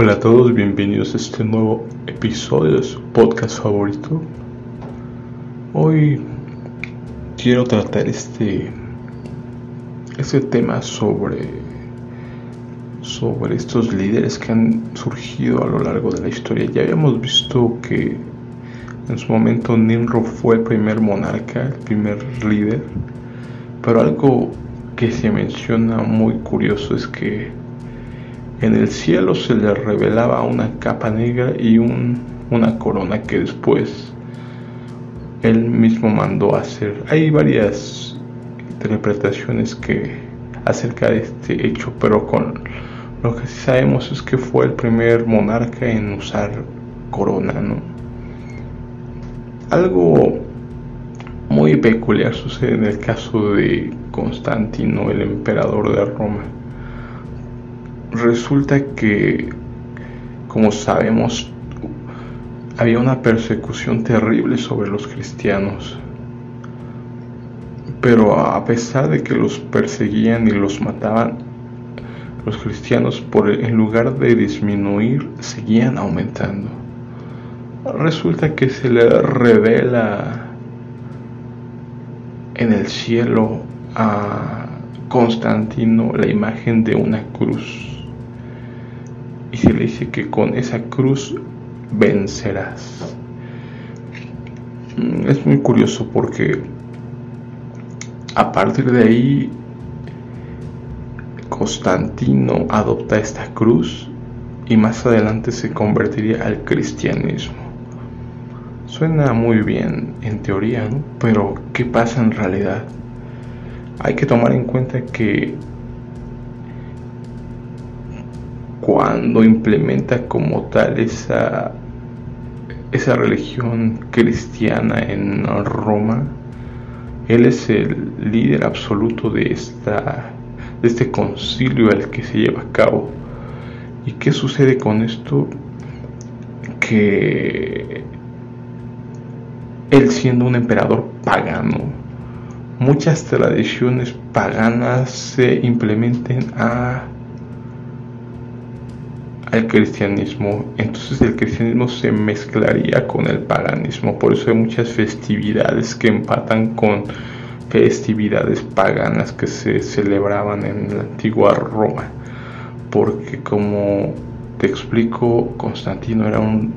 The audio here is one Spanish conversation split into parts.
Hola a todos, bienvenidos a este nuevo episodio de su podcast favorito. Hoy quiero tratar este, este tema sobre, sobre estos líderes que han surgido a lo largo de la historia. Ya habíamos visto que en su momento Nimrod fue el primer monarca, el primer líder, pero algo que se menciona muy curioso es que en el cielo se le revelaba una capa negra y una corona que después él mismo mandó hacer. Hay varias interpretaciones que acerca de este hecho, pero con lo que sí sabemos es que fue el primer monarca en usar corona, ¿no? Algo muy peculiar sucede en el caso de Constantino, el emperador de Roma resulta que, como sabemos, había una persecución terrible sobre los cristianos. Pero a pesar de que los perseguían y los mataban, los cristianos, por en lugar de disminuir, seguían aumentando. Resulta que se le revela en el cielo a Constantino la imagen de una cruz se le dice que con esa cruz vencerás. Mm, es muy curioso porque a partir de ahí Constantino adopta esta cruz y más adelante se convertiría al cristianismo. Suena muy bien en teoría, ¿no? pero ¿qué pasa en realidad? Hay que tomar en cuenta que cuando implementa como tal esa, esa religión cristiana en Roma, él es el líder absoluto de, esta, de este concilio al que se lleva a cabo. ¿Y qué sucede con esto? Que él siendo un emperador pagano, muchas tradiciones paganas se implementen a al cristianismo, entonces el cristianismo se mezclaría con el paganismo. Por eso hay muchas festividades que empatan con festividades paganas que se celebraban en la antigua Roma. Porque como te explico, Constantino era un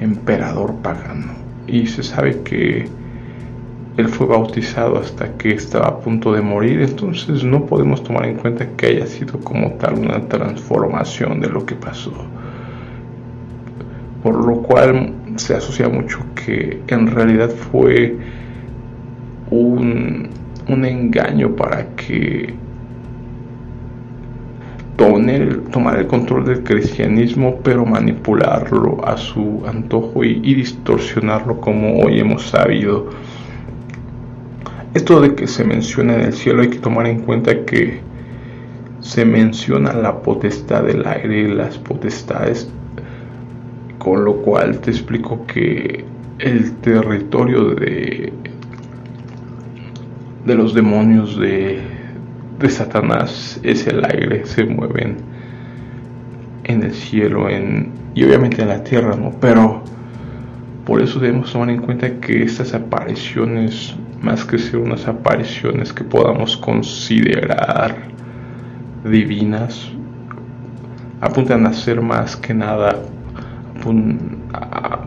emperador pagano. Y se sabe que él fue bautizado hasta que estaba a punto de morir, entonces no podemos tomar en cuenta que haya sido como tal una transformación de lo que pasó. Por lo cual se asocia mucho que en realidad fue un, un engaño para que tomar el control del cristianismo, pero manipularlo a su antojo y distorsionarlo como hoy hemos sabido esto de que se menciona en el cielo hay que tomar en cuenta que se menciona la potestad del aire y las potestades, con lo cual te explico que el territorio de, de los demonios de, de Satanás es el aire, se mueven en el cielo en, y obviamente en la tierra, ¿no? Pero por eso debemos tomar en cuenta que estas apariciones más que ser unas apariciones que podamos considerar divinas, apuntan a ser más que nada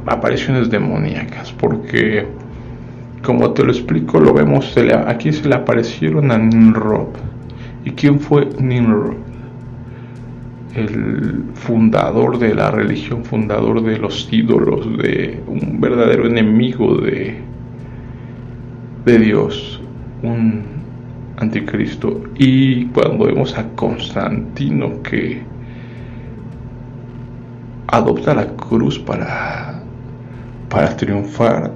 apariciones demoníacas, porque como te lo explico, lo vemos, aquí se le aparecieron a Nimrod. ¿Y quién fue Nimrod? El fundador de la religión, fundador de los ídolos, de un verdadero enemigo de, de Dios, un anticristo. Y cuando vemos a Constantino que adopta la cruz para, para triunfar,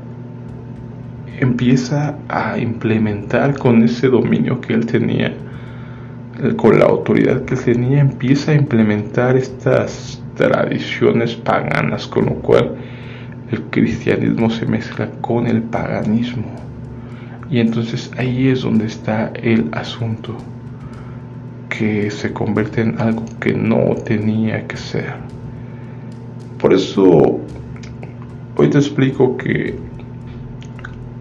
empieza a implementar con ese dominio que él tenía, con la autoridad que tenía, empieza a implementar estas tradiciones paganas, con lo cual el cristianismo se mezcla con el paganismo. Y entonces ahí es donde está el asunto, que se convierte en algo que no tenía que ser. por eso hoy te explico que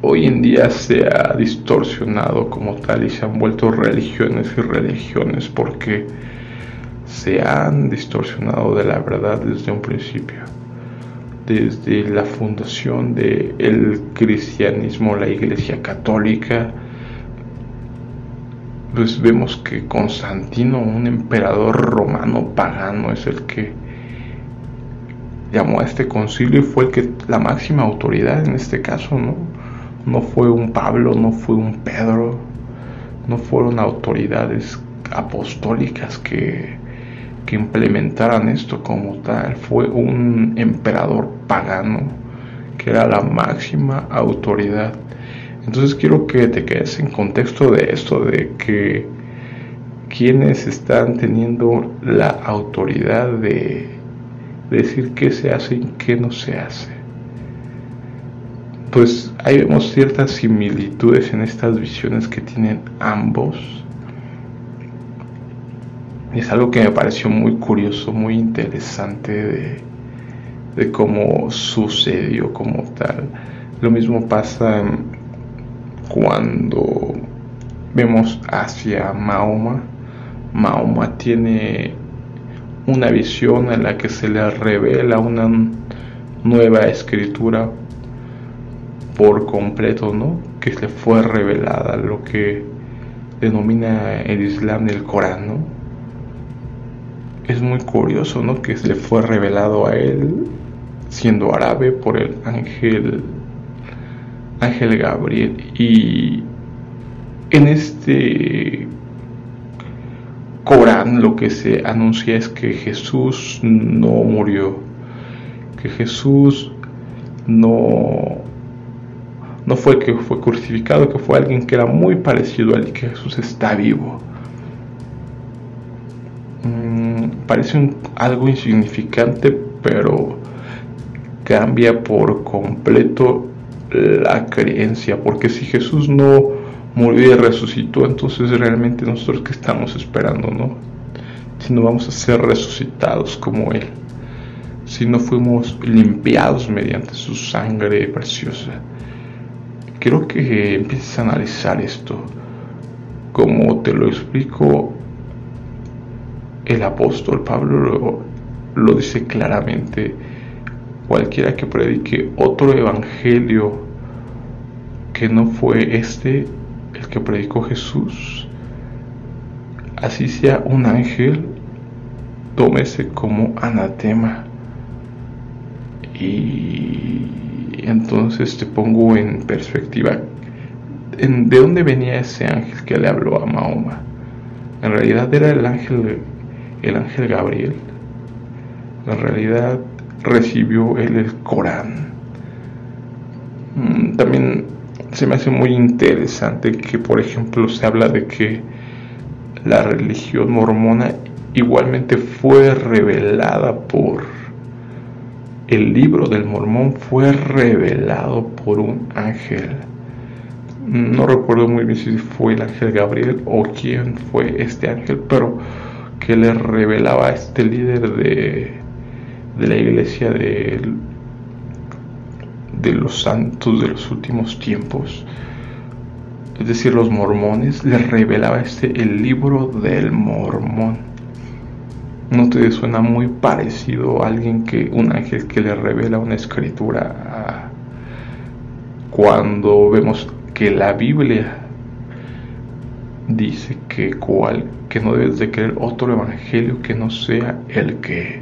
hoy en día se ha distorsionado como tal y se han vuelto religiones y religiones porque se han distorsionado de la verdad desde un principio. Desde la fundación del cristianismo, la iglesia católica, pues vemos que Constantino, un emperador romano pagano, es el que llamó a este concilio y fue el que la máxima autoridad en este caso, ¿no? No fue un Pablo, no fue un Pedro, no fueron autoridades apostólicas que, que implementaran esto como tal, fue un emperador pagano que era la máxima autoridad entonces quiero que te quedes en contexto de esto, de que quienes están teniendo la autoridad de decir qué se hace y qué no se hace. Pues ahí vemos ciertas similitudes en estas visiones que tienen ambos. Es algo que me pareció muy curioso, muy interesante de, cómo sucedió como tal. Lo mismo pasa cuando vemos hacia Mahoma, Mahoma tiene una visión en la que se le revela una nueva escritura por completo, ¿no? Que le fue revelada, lo que denomina el Islam el Corán, ¿no? Es muy curioso, ¿no? Que se le fue revelado a él, siendo árabe, por el ángel Ángel Gabriel. Y en este Corán lo que se anuncia es que Jesús no murió, que Jesús no, no fue que fue crucificado, que fue alguien que era muy parecido a él, que Jesús está vivo. Parece algo insignificante, pero cambia por completo la creencia, porque si Jesús no murió y resucitó, entonces realmente nosotros que estamos esperando, ¿no? Si no vamos a ser resucitados como Él, si no fuimos limpiados mediante su sangre preciosa. Quiero que empieces a analizar esto. Como te lo explico, el apóstol Pablo lo, dice claramente. Cualquiera que predique otro evangelio que no fue este el que predicó Jesús, así sea un ángel, tómese como anatema. Y entonces te pongo en perspectiva de dónde venía ese ángel que le habló a Mahoma. En realidad era el ángel, el ángel Gabriel. En realidad recibió él el Corán. Mm, también se me hace muy interesante que, por ejemplo, se habla de que la religión mormona igualmente fue revelada por el libro del mormón fue revelado por un ángel. No recuerdo muy bien si fue el ángel Gabriel o quién fue este ángel, pero que le revelaba a este líder de, de la iglesia de de los santos de los últimos tiempos, es decir, los mormones, les revelaba este el libro del mormón. ¿No te suena muy parecido a alguien que, un ángel que le revela una escritura cuando vemos que la Biblia dice que, cual, que no debes de creer otro evangelio que no sea el que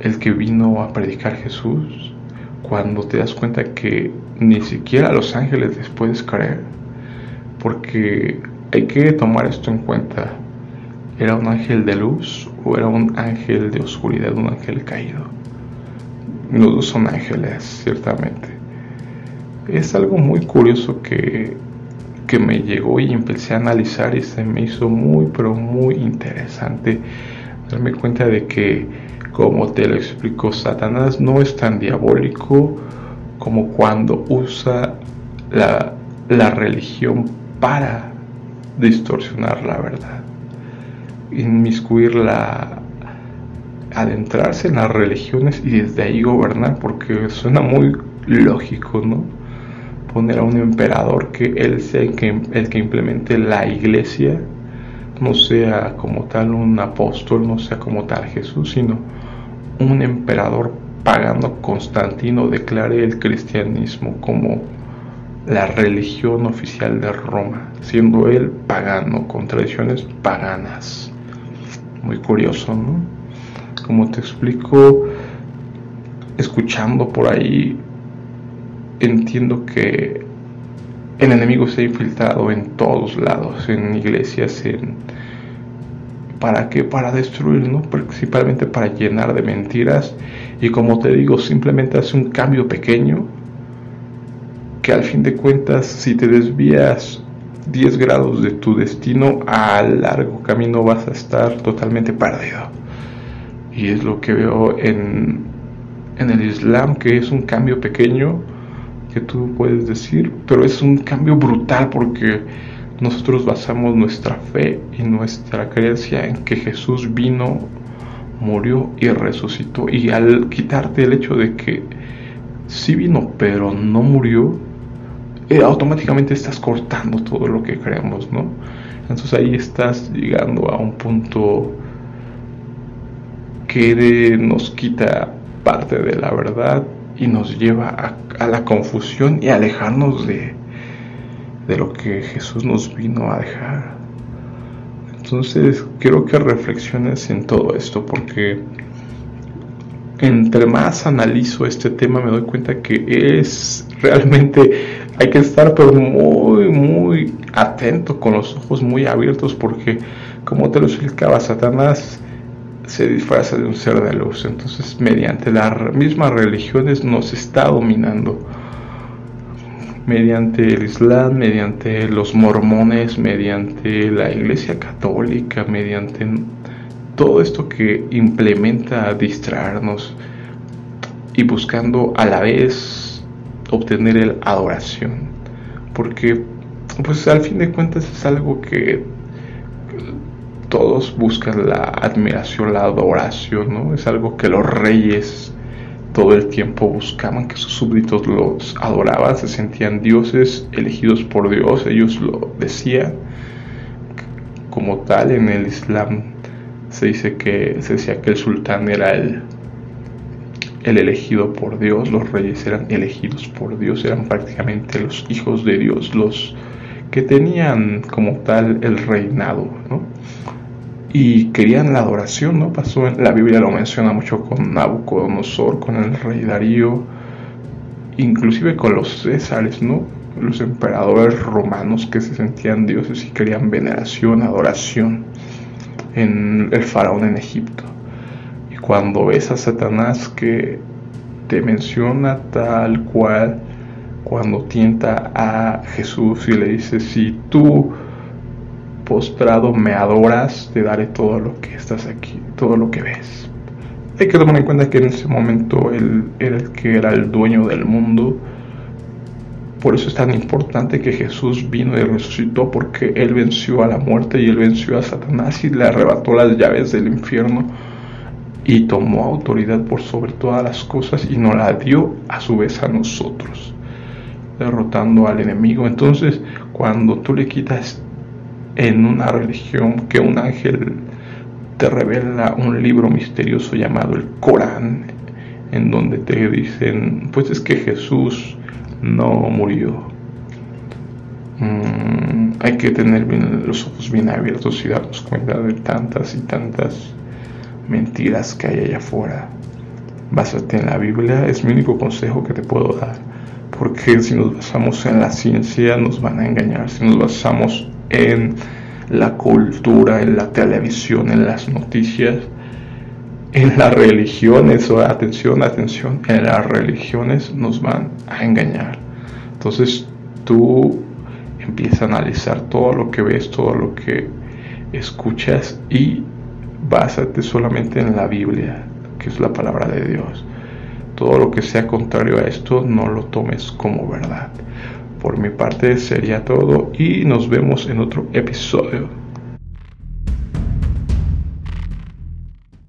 el que vino a predicar Jesús, cuando te das cuenta que ni siquiera los ángeles les puedes creer, porque hay que tomar esto en cuenta. ¿Era un ángel de luz o era un ángel de oscuridad, un ángel caído? Los dos son ángeles, ciertamente. Es algo muy curioso que, que me llegó y empecé a analizar y se me hizo muy, pero muy interesante darme cuenta de que como te lo explicó Satanás, no es tan diabólico como cuando usa la, la religión para distorsionar la verdad, inmiscuir la, adentrarse en las religiones y desde ahí gobernar, porque suena muy lógico, ¿no? Poner a un emperador que él sea el que, el que implemente la iglesia, no sea como tal un apóstol, no sea como tal Jesús, sino un emperador pagano Constantino declare el cristianismo como la religión oficial de Roma, siendo él pagano, con tradiciones paganas. Muy curioso, ¿no? Como te explico, escuchando por ahí, entiendo que el enemigo se ha infiltrado en todos lados, en iglesias, en... ¿Para qué? Para destruir, ¿no? Principalmente para llenar de mentiras. Y como te digo, simplemente hace un cambio pequeño que al fin de cuentas si te desvías 10 grados de tu destino a largo camino vas a estar totalmente perdido. Y es lo que veo en, en el Islam, que es un cambio pequeño que tú puedes decir, pero es un cambio brutal porque nosotros basamos nuestra fe y nuestra creencia en que Jesús vino, murió y resucitó. Y al quitarte el hecho de que sí vino, pero no murió, eh, automáticamente estás cortando todo lo que creemos, ¿no? Entonces ahí estás llegando a un punto que nos quita parte de la verdad y nos lleva a, la confusión y alejarnos de, de lo que Jesús nos vino a dejar. Entonces quiero que reflexiones en todo esto porque entre más analizo este tema me doy cuenta que es realmente hay que estar pero muy muy atento con los ojos muy abiertos porque como te lo explicaba Satanás se disfraza de un ser de luz entonces mediante las mismas religiones nos está dominando mediante el Islam, mediante los mormones, mediante la Iglesia Católica, mediante todo esto que implementa distraernos y buscando a la vez obtener el adoración. Porque pues al fin de cuentas es algo que todos buscan la admiración, la adoración, ¿no? Es algo que los reyes todo el tiempo buscaban, que sus súbditos los adoraban, se sentían dioses elegidos por Dios, ellos lo decían como tal en el Islam se dice que se decía que el sultán era el, el elegido por Dios, los reyes eran elegidos por Dios, eran prácticamente los hijos de Dios, los que tenían como tal el reinado, ¿no? Y querían la adoración, ¿no? Pasó en la Biblia lo menciona mucho con Nabucodonosor, con el rey Darío, inclusive con los césares, ¿no? Los emperadores romanos que se sentían dioses y querían veneración, adoración en el faraón en Egipto. Y cuando ves a Satanás que te menciona tal cual, cuando tienta a Jesús y le dice, si tú postrado me adoras, te daré todo lo que estás aquí, todo lo que ves. Hay que tomar en cuenta que en ese momento él era el que era el dueño del mundo, por eso es tan importante que Jesús vino y resucitó, porque Él venció a la muerte y Él venció a Satanás y le arrebató las llaves del infierno y tomó autoridad por sobre todas las cosas y nos la dio a su vez a nosotros, derrotando al enemigo. Entonces, cuando tú le quitas en una religión que un ángel te revela un libro misterioso llamado el Corán, en donde te dicen, pues es que Jesús no murió. Mm, hay que tener los ojos bien abiertos y darnos cuenta de tantas y tantas mentiras que hay allá afuera. Básate en la Biblia, es mi único consejo que te puedo dar. Porque si nos basamos en la ciencia nos van a engañar. Si nos basamos en la cultura, en la televisión, en las noticias, en las religiones, atención, atención, en las religiones nos van a engañar. Entonces tú empiezas a analizar todo lo que ves, todo lo que escuchas y básate solamente en la Biblia, que es la palabra de Dios. Todo lo que sea contrario a esto no lo tomes como verdad. Por mi parte sería todo y nos vemos en otro episodio.